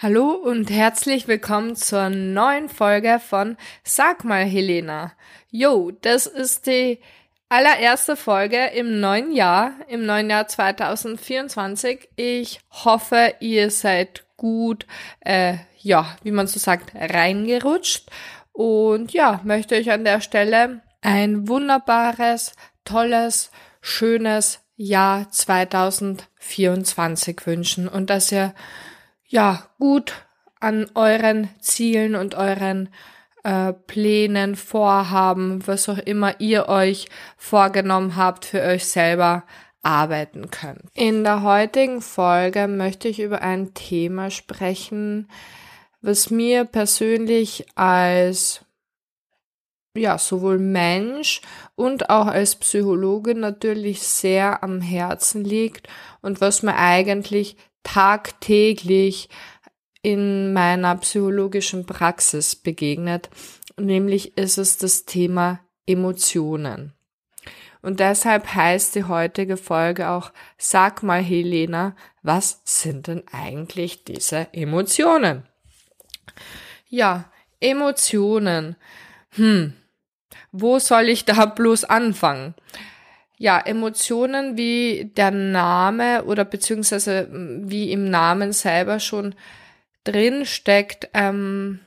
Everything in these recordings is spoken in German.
Hallo und herzlich willkommen zur neuen Folge von Sag mal Helena. Yo, das ist die allererste Folge im neuen Jahr, im neuen Jahr 2024. Ich hoffe, ihr seid gut, äh, ja, wie man so sagt, reingerutscht. Und ja, möchte euch an der Stelle ein wunderbares, tolles, schönes Jahr 2024 wünschen und dass ihr ja, gut an euren Zielen und euren äh, Plänen, Vorhaben, was auch immer ihr euch vorgenommen habt, für euch selber arbeiten könnt. In der heutigen Folge möchte ich über ein Thema sprechen, was mir persönlich als ja, sowohl Mensch und auch als Psychologe natürlich sehr am Herzen liegt und was mir eigentlich tagtäglich in meiner psychologischen Praxis begegnet. Nämlich ist es das Thema Emotionen. Und deshalb heißt die heutige Folge auch, sag mal Helena, was sind denn eigentlich diese Emotionen? Ja, Emotionen. Hm, wo soll ich da bloß anfangen? Ja, Emotionen, wie der Name oder beziehungsweise wie im Namen selber schon drin steckt, ähm,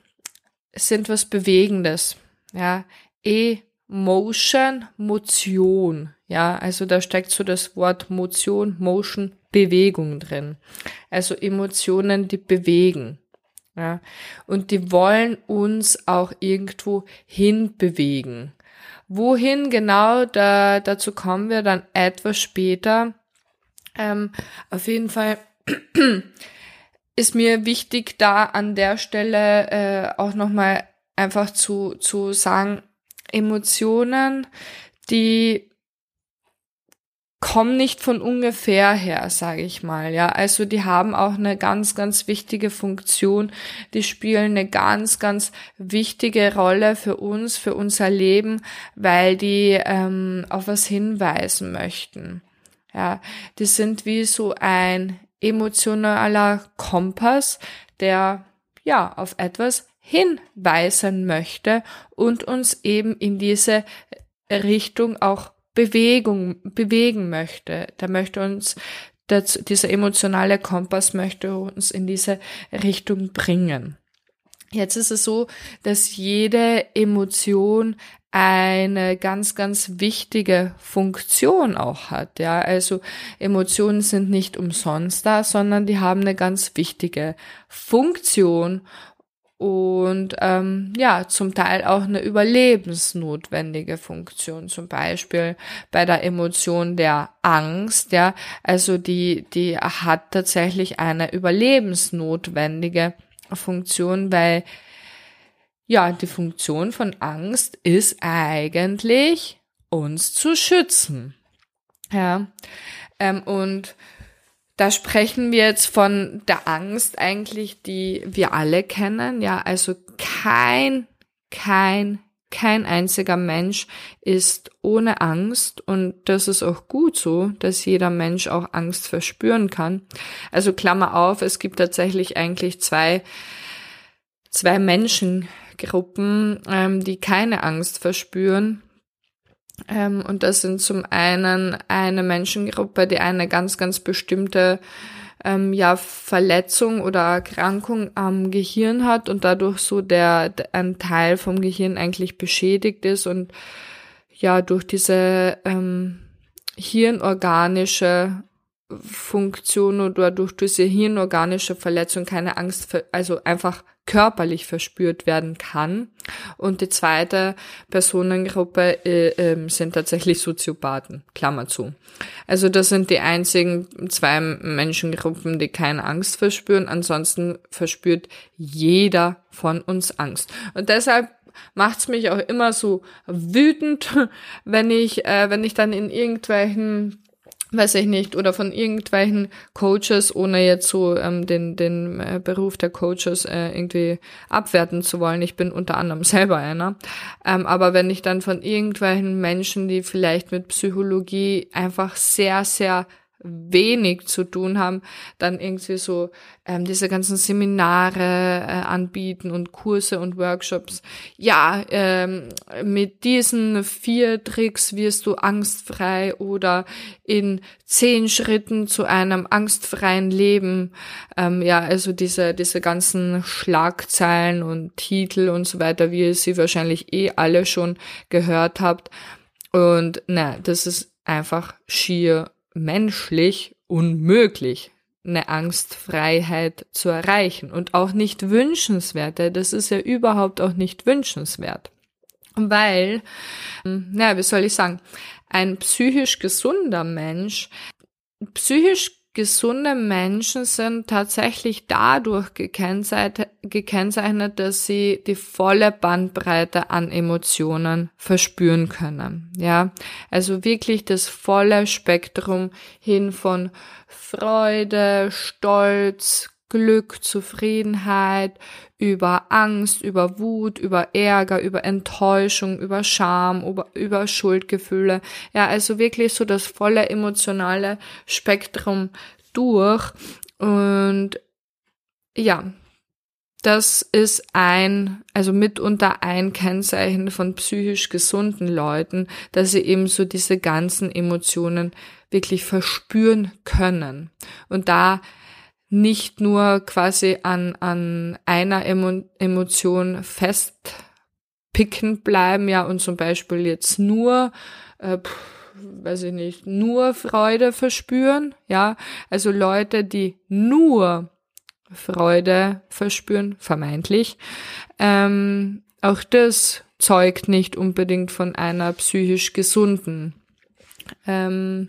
sind was Bewegendes. Ja, Emotion, Motion. Ja, also da steckt so das Wort Motion, Motion, Bewegung drin. Also Emotionen, die bewegen. Ja, und die wollen uns auch irgendwo hinbewegen. Wohin genau, da, dazu kommen wir dann etwas später. Ähm, auf jeden Fall ist mir wichtig, da an der Stelle äh, auch nochmal einfach zu, zu sagen, Emotionen, die kommen nicht von ungefähr her, sage ich mal. Ja, also die haben auch eine ganz, ganz wichtige Funktion. Die spielen eine ganz, ganz wichtige Rolle für uns, für unser Leben, weil die ähm, auf was hinweisen möchten. Ja, die sind wie so ein emotionaler Kompass, der ja auf etwas hinweisen möchte und uns eben in diese Richtung auch Bewegung, bewegen möchte. Der möchte uns, der, dieser emotionale Kompass möchte uns in diese Richtung bringen. Jetzt ist es so, dass jede Emotion eine ganz, ganz wichtige Funktion auch hat. Ja, also Emotionen sind nicht umsonst da, sondern die haben eine ganz wichtige Funktion und ähm, ja, zum Teil auch eine überlebensnotwendige Funktion, zum Beispiel bei der Emotion der Angst, ja, also die, die hat tatsächlich eine überlebensnotwendige Funktion, weil ja, die Funktion von Angst ist eigentlich uns zu schützen. Ja, ähm, und da sprechen wir jetzt von der Angst eigentlich, die wir alle kennen. Ja, also kein, kein, kein einziger Mensch ist ohne Angst und das ist auch gut so, dass jeder Mensch auch Angst verspüren kann. Also Klammer auf, es gibt tatsächlich eigentlich zwei, zwei Menschengruppen, ähm, die keine Angst verspüren. Ähm, und das sind zum einen eine Menschengruppe, die eine ganz, ganz bestimmte ähm, ja, Verletzung oder Erkrankung am Gehirn hat und dadurch so der, ein Teil vom Gehirn eigentlich beschädigt ist und ja durch diese ähm, hirnorganische Funktion oder durch diese hirnorganische Verletzung keine Angst, also einfach körperlich verspürt werden kann. Und die zweite Personengruppe äh, äh, sind tatsächlich Soziopathen, Klammer zu. Also das sind die einzigen zwei Menschengruppen, die keine Angst verspüren. Ansonsten verspürt jeder von uns Angst. Und deshalb macht's mich auch immer so wütend, wenn ich, äh, wenn ich dann in irgendwelchen weiß ich nicht, oder von irgendwelchen Coaches, ohne jetzt so ähm, den, den äh, Beruf der Coaches äh, irgendwie abwerten zu wollen. Ich bin unter anderem selber einer. Ähm, aber wenn ich dann von irgendwelchen Menschen, die vielleicht mit Psychologie einfach sehr, sehr wenig zu tun haben, dann irgendwie so ähm, diese ganzen Seminare äh, anbieten und Kurse und Workshops. Ja, ähm, mit diesen vier Tricks wirst du angstfrei oder in zehn Schritten zu einem angstfreien Leben. Ähm, ja, also diese, diese ganzen Schlagzeilen und Titel und so weiter, wie ihr sie wahrscheinlich eh alle schon gehört habt. Und na, das ist einfach schier menschlich unmöglich, eine Angstfreiheit zu erreichen und auch nicht wünschenswert. Das ist ja überhaupt auch nicht wünschenswert. Weil, na, wie soll ich sagen, ein psychisch gesunder Mensch, psychisch gesunde Menschen sind tatsächlich dadurch gekennzeichnet, dass sie die volle Bandbreite an Emotionen verspüren können. Ja, also wirklich das volle Spektrum hin von Freude, Stolz, Glück, Zufriedenheit, über Angst, über Wut, über Ärger, über Enttäuschung, über Scham, über, über Schuldgefühle. Ja, also wirklich so das volle emotionale Spektrum durch. Und ja, das ist ein, also mitunter ein Kennzeichen von psychisch gesunden Leuten, dass sie eben so diese ganzen Emotionen wirklich verspüren können. Und da nicht nur quasi an, an einer Emo Emotion festpicken bleiben, ja, und zum Beispiel jetzt nur, äh, weiß ich nicht, nur Freude verspüren, ja, also Leute, die nur Freude verspüren, vermeintlich, ähm, auch das zeugt nicht unbedingt von einer psychisch gesunden ähm,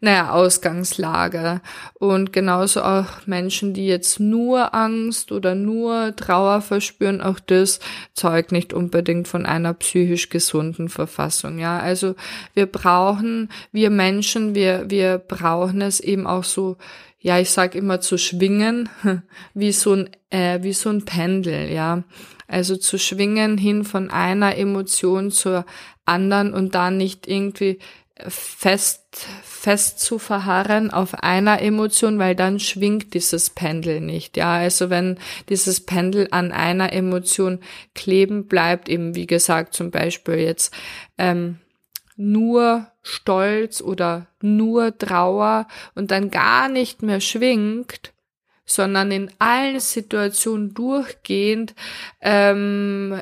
naja, Ausgangslage. Und genauso auch Menschen, die jetzt nur Angst oder nur Trauer verspüren, auch das zeugt nicht unbedingt von einer psychisch gesunden Verfassung. Ja, also wir brauchen, wir Menschen, wir, wir brauchen es eben auch so, ja, ich sag immer zu schwingen, wie so ein, äh, wie so ein Pendel, ja. Also zu schwingen hin von einer Emotion zur anderen und dann nicht irgendwie fest, fest zu verharren auf einer Emotion, weil dann schwingt dieses Pendel nicht. Ja, also wenn dieses Pendel an einer Emotion kleben bleibt, eben wie gesagt zum Beispiel jetzt ähm, nur Stolz oder nur Trauer und dann gar nicht mehr schwingt, sondern in allen Situationen durchgehend ähm,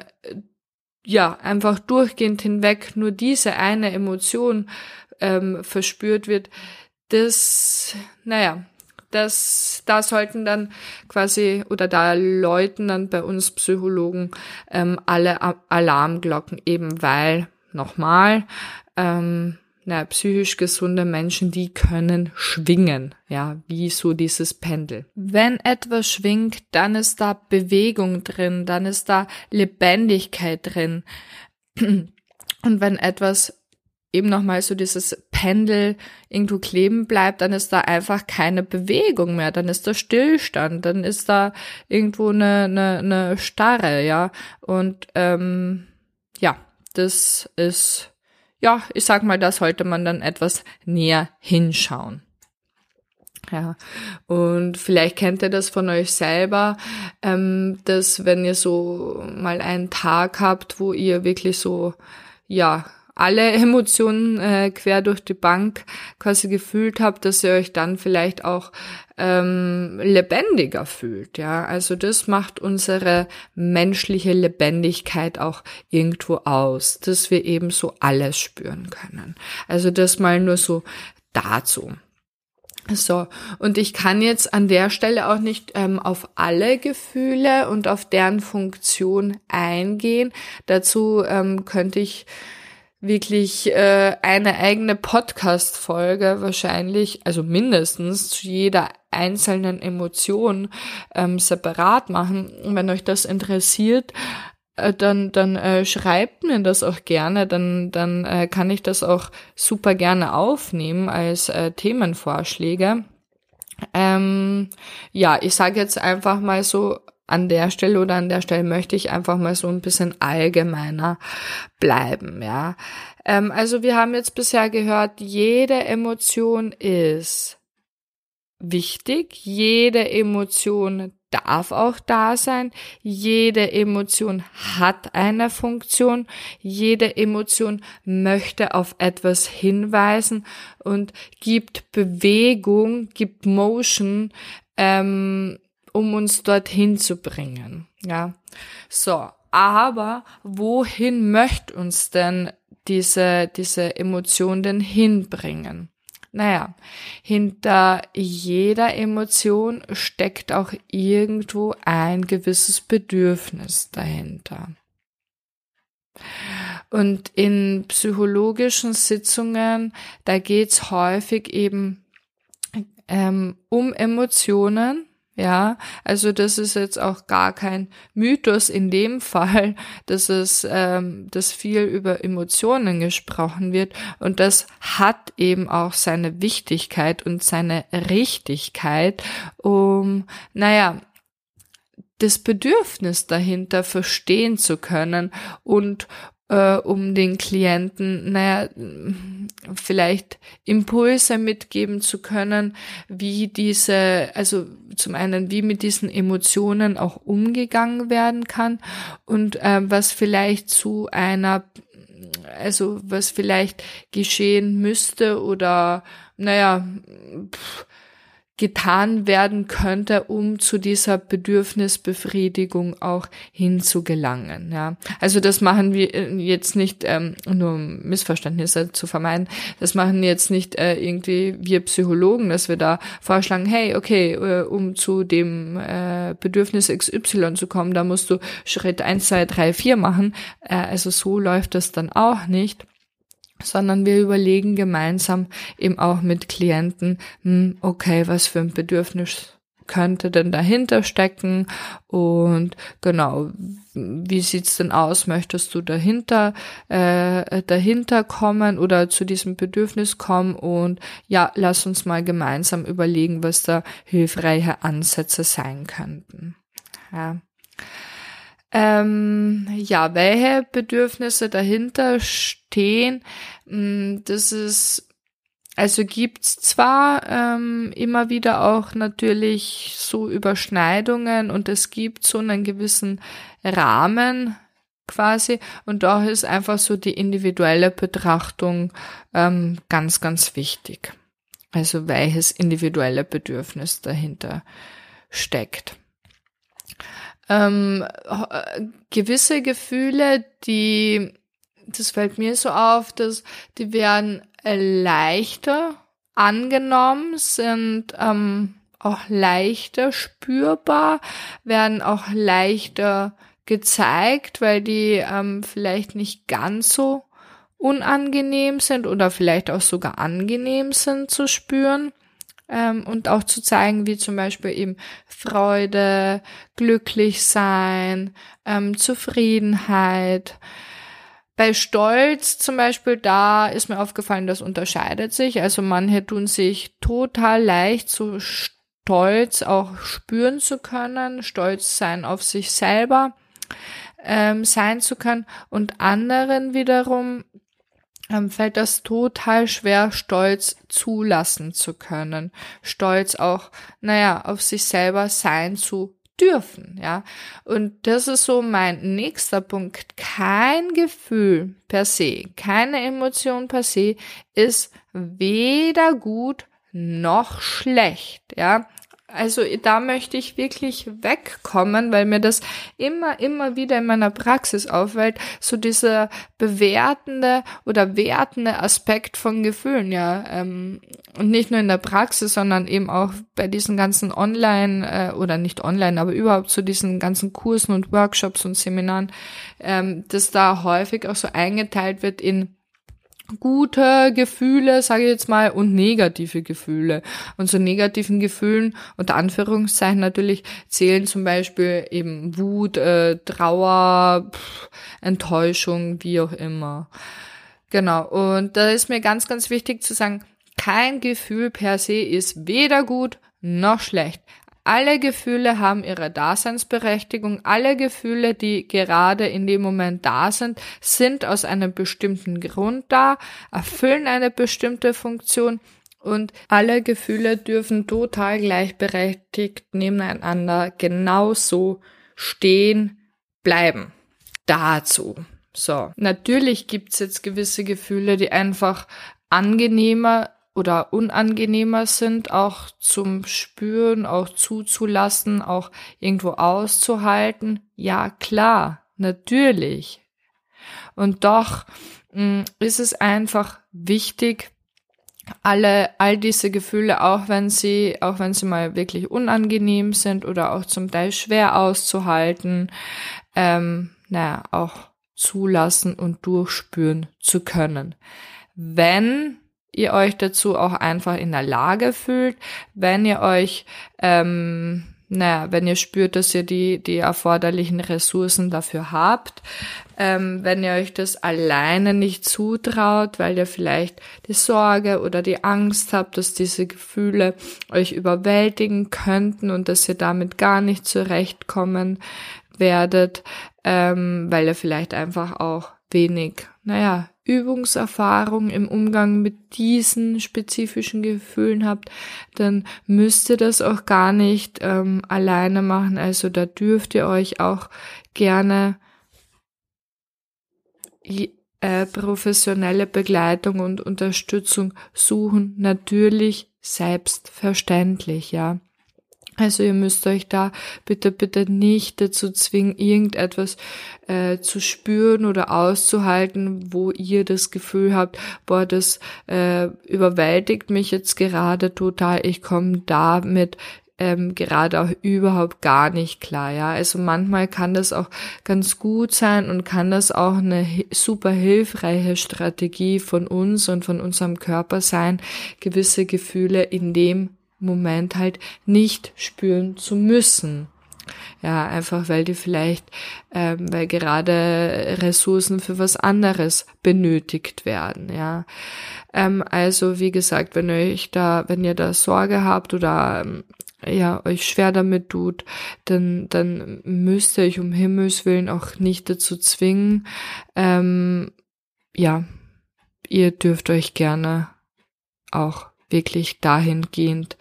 ja, einfach durchgehend hinweg nur diese eine Emotion ähm, verspürt wird, das, naja, das, da sollten dann quasi oder da läuten dann bei uns Psychologen ähm, alle Alarmglocken eben, weil nochmal ähm, na, psychisch gesunde Menschen, die können schwingen, ja, wie so dieses Pendel. Wenn etwas schwingt, dann ist da Bewegung drin, dann ist da Lebendigkeit drin. Und wenn etwas eben nochmal so dieses Pendel irgendwo kleben bleibt, dann ist da einfach keine Bewegung mehr, dann ist da Stillstand, dann ist da irgendwo eine, eine, eine Starre, ja. Und ähm, ja, das ist ja, ich sag mal, da sollte man dann etwas näher hinschauen. Ja, und vielleicht kennt ihr das von euch selber, ähm, dass wenn ihr so mal einen Tag habt, wo ihr wirklich so, ja, alle Emotionen äh, quer durch die Bank quasi gefühlt habt, dass ihr euch dann vielleicht auch ähm, lebendiger fühlt. Ja, also das macht unsere menschliche Lebendigkeit auch irgendwo aus, dass wir eben so alles spüren können. Also das mal nur so dazu. So, und ich kann jetzt an der Stelle auch nicht ähm, auf alle Gefühle und auf deren Funktion eingehen. Dazu ähm, könnte ich wirklich äh, eine eigene Podcast-Folge wahrscheinlich, also mindestens zu jeder einzelnen Emotion ähm, separat machen. Und wenn euch das interessiert, äh, dann, dann äh, schreibt mir das auch gerne, dann, dann äh, kann ich das auch super gerne aufnehmen als äh, Themenvorschläge. Ähm, ja, ich sage jetzt einfach mal so an der Stelle oder an der Stelle möchte ich einfach mal so ein bisschen allgemeiner bleiben, ja. Ähm, also wir haben jetzt bisher gehört, jede Emotion ist wichtig. Jede Emotion darf auch da sein. Jede Emotion hat eine Funktion. Jede Emotion möchte auf etwas hinweisen und gibt Bewegung, gibt Motion, ähm, um uns dorthin zu bringen. Ja, so. Aber wohin möchte uns denn diese, diese Emotion denn hinbringen? Naja, hinter jeder Emotion steckt auch irgendwo ein gewisses Bedürfnis dahinter. Und in psychologischen Sitzungen, da geht's häufig eben ähm, um Emotionen, ja, also das ist jetzt auch gar kein Mythos in dem Fall, dass es, ähm, dass viel über Emotionen gesprochen wird. Und das hat eben auch seine Wichtigkeit und seine Richtigkeit, um, naja, das Bedürfnis dahinter verstehen zu können und äh, um den Klienten, naja, vielleicht Impulse mitgeben zu können, wie diese, also zum einen, wie mit diesen Emotionen auch umgegangen werden kann und äh, was vielleicht zu einer, also was vielleicht geschehen müsste oder, naja, pff, getan werden könnte, um zu dieser Bedürfnisbefriedigung auch hinzugelangen. Ja, also das machen wir äh, jetzt nicht ähm, nur um Missverständnisse zu vermeiden. Das machen jetzt nicht äh, irgendwie wir Psychologen, dass wir da vorschlagen, hey, okay, äh, um zu dem äh, Bedürfnis XY zu kommen, da musst du Schritt eins, zwei, drei, vier machen. Äh, also so läuft das dann auch nicht sondern wir überlegen gemeinsam eben auch mit Klienten, hm, okay, was für ein Bedürfnis könnte denn dahinter stecken und genau, wie sieht's denn aus? Möchtest du dahinter äh, dahinter kommen oder zu diesem Bedürfnis kommen und ja, lass uns mal gemeinsam überlegen, was da hilfreiche Ansätze sein könnten. Ja. Ähm, ja, welche Bedürfnisse dahinter stehen, mm, das ist, also gibt's zwar ähm, immer wieder auch natürlich so Überschneidungen und es gibt so einen gewissen Rahmen quasi und da ist einfach so die individuelle Betrachtung ähm, ganz, ganz wichtig. Also welches individuelle Bedürfnis dahinter steckt ähm, gewisse Gefühle, die, das fällt mir so auf, dass die werden leichter angenommen, sind ähm, auch leichter spürbar, werden auch leichter gezeigt, weil die ähm, vielleicht nicht ganz so unangenehm sind oder vielleicht auch sogar angenehm sind zu spüren ähm, und auch zu zeigen, wie zum Beispiel eben Freude, glücklich sein, ähm, Zufriedenheit. Bei Stolz zum Beispiel, da ist mir aufgefallen, das unterscheidet sich. Also manche tun sich total leicht, so stolz auch spüren zu können, stolz sein auf sich selber ähm, sein zu können und anderen wiederum fällt das total schwer, Stolz zulassen zu können. Stolz auch, naja, auf sich selber sein zu dürfen, ja. Und das ist so mein nächster Punkt. Kein Gefühl per se, keine Emotion per se ist weder gut noch schlecht, ja. Also da möchte ich wirklich wegkommen, weil mir das immer, immer wieder in meiner Praxis auffällt, so dieser bewertende oder wertende Aspekt von Gefühlen, ja. Ähm, und nicht nur in der Praxis, sondern eben auch bei diesen ganzen Online- äh, oder nicht online, aber überhaupt zu so diesen ganzen Kursen und Workshops und Seminaren, ähm, dass da häufig auch so eingeteilt wird in gute Gefühle, sage ich jetzt mal, und negative Gefühle. Und zu negativen Gefühlen, unter Anführungszeichen natürlich, zählen zum Beispiel eben Wut, äh, Trauer, pff, Enttäuschung, wie auch immer. Genau, und da ist mir ganz, ganz wichtig zu sagen, kein Gefühl per se ist weder gut noch schlecht. Alle Gefühle haben ihre Daseinsberechtigung. Alle Gefühle, die gerade in dem Moment da sind, sind aus einem bestimmten Grund da, erfüllen eine bestimmte Funktion Und alle Gefühle dürfen total gleichberechtigt nebeneinander genauso stehen bleiben. Dazu. So, natürlich gibt's jetzt gewisse Gefühle, die einfach angenehmer oder unangenehmer sind, auch zum Spüren, auch zuzulassen, auch irgendwo auszuhalten. Ja, klar, natürlich. Und doch mh, mm, ist es einfach wichtig, alle, all diese Gefühle, auch wenn sie, auch wenn sie mal wirklich unangenehm sind oder auch zum Teil schwer auszuhalten, ähm, naja, auch zulassen und durchspüren zu können. Wenn ihr euch dazu auch einfach in der Lage fühlt, wenn ihr euch ähm, naja, wenn ihr spürt, dass ihr die, die erforderlichen Ressourcen dafür habt, ähm, wenn ihr euch das alleine nicht zutraut, weil ihr vielleicht die Sorge oder die Angst habt, dass diese Gefühle euch überwältigen könnten und dass ihr damit gar nicht zurechtkommen werdet, ähm, weil ihr vielleicht einfach auch wenig, naja, Übungserfahrung im Umgang mit diesen spezifischen Gefühlen habt, dann müsst ihr das auch gar nicht ähm, alleine machen. Also da dürft ihr euch auch gerne äh, professionelle Begleitung und Unterstützung suchen. Natürlich selbstverständlich, ja. Also ihr müsst euch da bitte, bitte nicht dazu zwingen, irgendetwas äh, zu spüren oder auszuhalten, wo ihr das Gefühl habt, boah, das äh, überwältigt mich jetzt gerade total, ich komme damit ähm, gerade auch überhaupt gar nicht klar, ja. Also manchmal kann das auch ganz gut sein und kann das auch eine super hilfreiche Strategie von uns und von unserem Körper sein, gewisse Gefühle in dem Moment halt nicht spüren zu müssen. Ja, einfach weil die vielleicht, ähm, weil gerade Ressourcen für was anderes benötigt werden, ja. Ähm, also wie gesagt, wenn ihr euch da, wenn ihr da Sorge habt oder ähm, ja, euch schwer damit tut, dann, dann müsst ihr euch um Himmels Willen auch nicht dazu zwingen. Ähm, ja, ihr dürft euch gerne auch wirklich dahingehend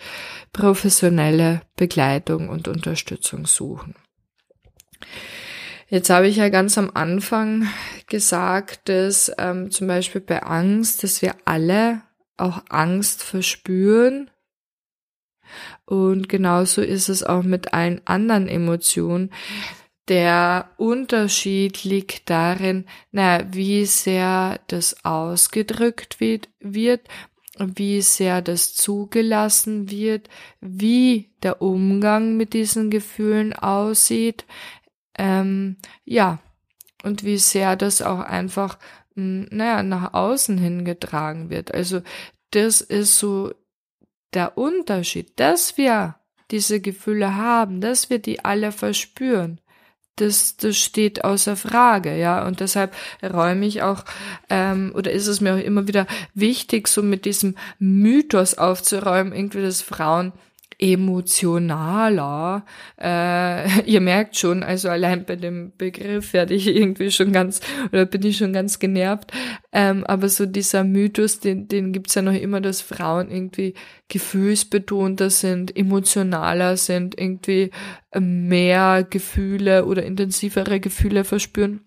professionelle Begleitung und Unterstützung suchen. Jetzt habe ich ja ganz am Anfang gesagt, dass ähm, zum Beispiel bei Angst, dass wir alle auch Angst verspüren. Und genauso ist es auch mit allen anderen Emotionen. Der Unterschied liegt darin, naja, wie sehr das ausgedrückt wird, wird wie sehr das zugelassen wird, wie der Umgang mit diesen Gefühlen aussieht, ähm, ja, und wie sehr das auch einfach, hm, naja, nach außen hingetragen wird. Also das ist so der Unterschied, dass wir diese Gefühle haben, dass wir die alle verspüren das, das steht außer Frage, ja. Und deshalb räume ich auch, ähm, oder ist es mir auch immer wieder wichtig, so mit diesem Mythos aufzuräumen, irgendwie, dass Frauen emotionaler. Äh, ihr merkt schon, also allein bei dem Begriff werde ich irgendwie schon ganz, oder bin ich schon ganz genervt. Ähm, aber so dieser Mythos, den, den gibt's ja noch immer, dass Frauen irgendwie gefühlsbetonter sind, emotionaler sind, irgendwie mehr Gefühle oder intensivere Gefühle verspüren.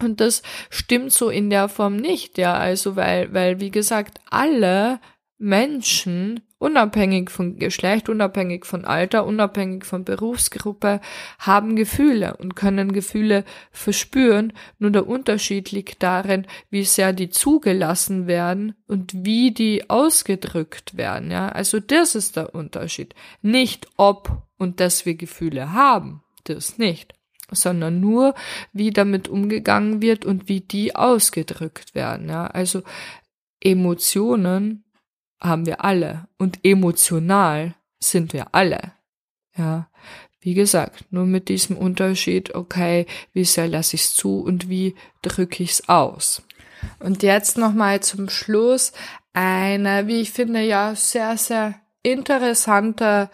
Und das stimmt so in der Form nicht, ja. Also, weil, weil, wie gesagt, alle Menschen unabhängig von Geschlecht, unabhängig von Alter, unabhängig von Berufsgruppe, haben Gefühle und können Gefühle verspüren. Nur der Unterschied liegt darin, wie sehr die zugelassen werden und wie die ausgedrückt werden. Ja, also das ist der Unterschied. Nicht ob und dass wir Gefühle haben, das nicht sondern nur, wie damit umgegangen wird und wie die ausgedrückt werden. Ja, also Emotionen haben wir alle und emotional sind wir alle. Ja, wie gesagt, nur mit diesem Unterschied, okay, wie sehr lasse ich es zu und wie drücke ich es aus. Und jetzt nochmal zum Schluss eine, wie ich finde, ja, sehr, sehr interessante,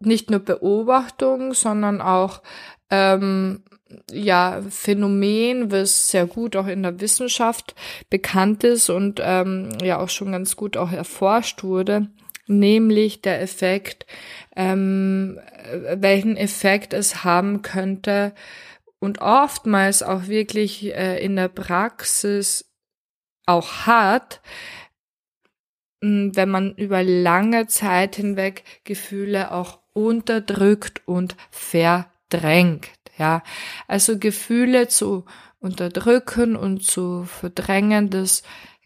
nicht nur Beobachtung, sondern auch ähm, ja, Phänomen, was sehr gut auch in der Wissenschaft bekannt ist und ähm, ja auch schon ganz gut auch erforscht wurde, nämlich der Effekt, ähm, welchen Effekt es haben könnte und oftmals auch wirklich äh, in der Praxis auch hat, wenn man über lange Zeit hinweg Gefühle auch unterdrückt und verdrängt. Ja, also Gefühle zu unterdrücken und zu verdrängen, das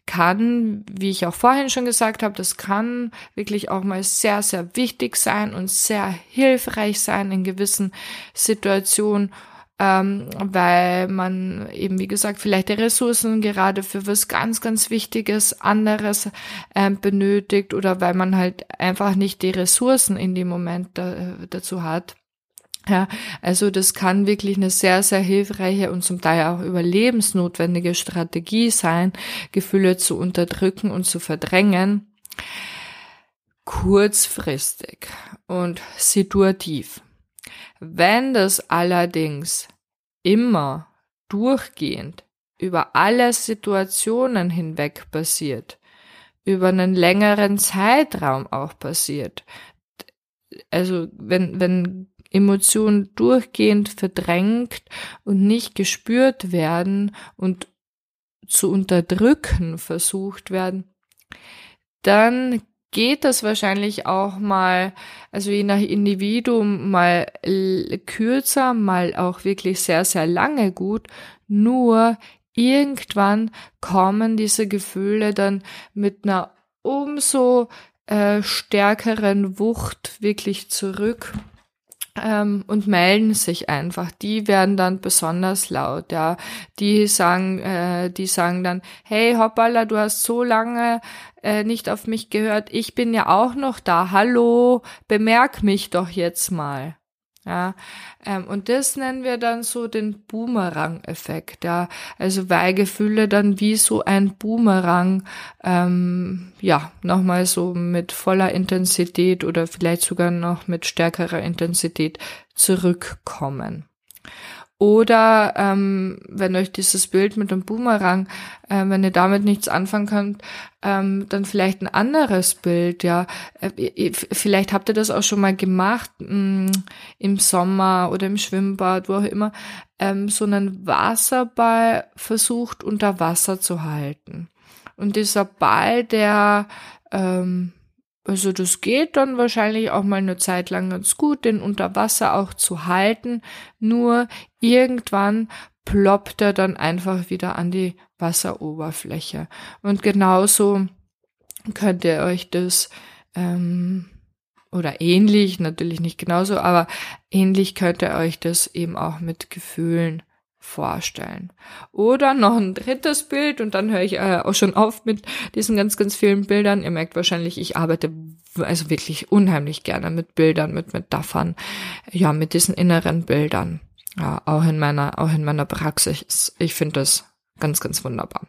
kann, wie ich auch vorhin schon gesagt habe, das kann wirklich auch mal sehr, sehr wichtig sein und sehr hilfreich sein in gewissen Situationen, ähm, weil man eben, wie gesagt, vielleicht die Ressourcen gerade für was ganz, ganz Wichtiges anderes ähm, benötigt oder weil man halt einfach nicht die Ressourcen in dem Moment da, dazu hat. Ja, also das kann wirklich eine sehr, sehr hilfreiche und zum Teil auch überlebensnotwendige Strategie sein, Gefühle zu unterdrücken und zu verdrängen. Kurzfristig und situativ. Wenn das allerdings immer durchgehend über alle Situationen hinweg passiert, über einen längeren Zeitraum auch passiert, also wenn, wenn Emotionen durchgehend verdrängt und nicht gespürt werden und zu unterdrücken versucht werden, dann geht das wahrscheinlich auch mal, also je nach Individuum mal kürzer, mal auch wirklich sehr, sehr lange gut. Nur irgendwann kommen diese Gefühle dann mit einer umso äh, stärkeren Wucht wirklich zurück ähm, und melden sich einfach. Die werden dann besonders laut, ja. Die sagen, äh, die sagen dann, hey Hoppala, du hast so lange äh, nicht auf mich gehört. Ich bin ja auch noch da. Hallo, bemerk mich doch jetzt mal. Ja, ähm, und das nennen wir dann so den Boomerang-Effekt. Ja, also weil Gefühle dann wie so ein Boomerang, ähm, ja, nochmal so mit voller Intensität oder vielleicht sogar noch mit stärkerer Intensität zurückkommen. Oder ähm, wenn euch dieses Bild mit dem Boomerang, äh, wenn ihr damit nichts anfangen könnt, ähm, dann vielleicht ein anderes Bild, ja. Äh, vielleicht habt ihr das auch schon mal gemacht mh, mm, im Sommer oder im Schwimmbad, wo auch immer, ähm, so einen Wasserball versucht unter Wasser zu halten. Und dieser Ball, der ähm, also das geht dann wahrscheinlich auch mal eine Zeit lang ganz gut, den unter Wasser auch zu halten. Nur irgendwann ploppt er dann einfach wieder an die Wasseroberfläche. Und genauso könnt ihr euch das ähm, oder ähnlich, natürlich nicht genauso, aber ähnlich könnt ihr euch das eben auch mit Gefühlen vorstellen. Oder noch ein drittes Bild und dann höre ich äh, auch schon auf mit diesen ganz, ganz vielen Bildern. Ihr merkt wahrscheinlich, ich arbeite also wirklich unheimlich gerne mit Bildern, mit Metaphern, ja, mit diesen inneren Bildern. Ja, auch in meiner, auch in meiner Praxis. Ich finde das ganz, ganz wunderbar.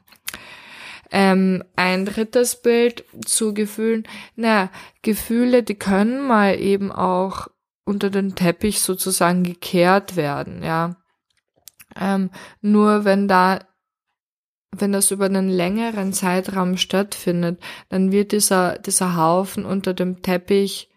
Ähm, ein drittes Bild zu Gefühlen. Na, Gefühle, die können mal eben auch unter den Teppich sozusagen gekehrt werden, ja. Ähm, nur wenn da, wenn das über einen längeren Zeitraum stattfindet, dann wird dieser, dieser Haufen unter dem Teppich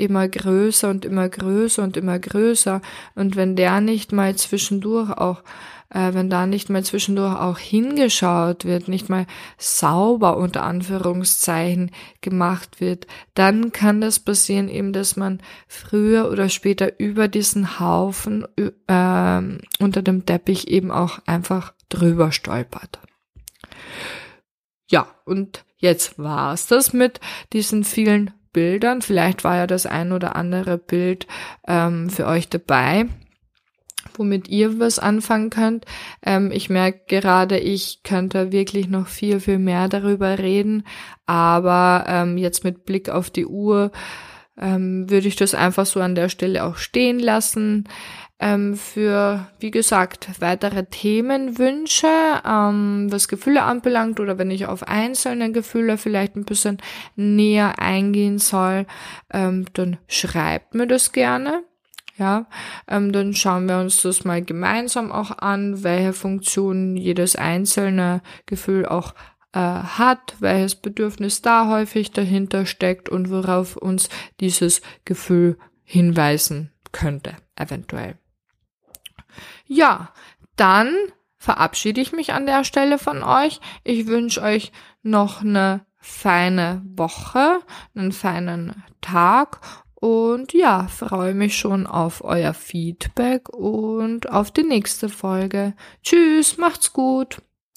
immer größer und immer größer und immer größer. Und wenn der nicht mal zwischendurch auch äh, wenn da nicht mal zwischendurch auch hingeschaut wird, nicht mal sauber unter Anführungszeichen gemacht wird, dann kann das passieren eben, dass man früher oder später über diesen Haufen äh, unter dem Teppich eben auch einfach drüber stolpert. Ja, und jetzt war's das mit diesen vielen Bildern. Vielleicht war ja das ein oder andere Bild ähm, für euch dabei womit ihr was anfangen könnt. Ähm, ich merke gerade, ich könnte wirklich noch viel, viel mehr darüber reden, aber ähm, jetzt mit Blick auf die Uhr ähm, würde ich das einfach so an der Stelle auch stehen lassen. Ähm, für, wie gesagt, weitere Themenwünsche, ähm, was Gefühle anbelangt oder wenn ich auf einzelne Gefühle vielleicht ein bisschen näher eingehen soll, ähm, dann schreibt mir das gerne Ja, ähm, dann schauen wir uns das mal gemeinsam auch an, welche Funktion jedes einzelne Gefühl auch äh, hat, welches Bedürfnis da häufig dahinter steckt und worauf uns dieses Gefühl hinweisen könnte, eventuell. Ja, dann verabschiede ich mich an der Stelle von euch. Ich wünsche euch noch eine feine Woche, einen feinen Tag und ja, freue mich schon auf euer Feedback und auf die nächste Folge. Tschüss, macht's gut.